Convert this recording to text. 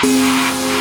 Música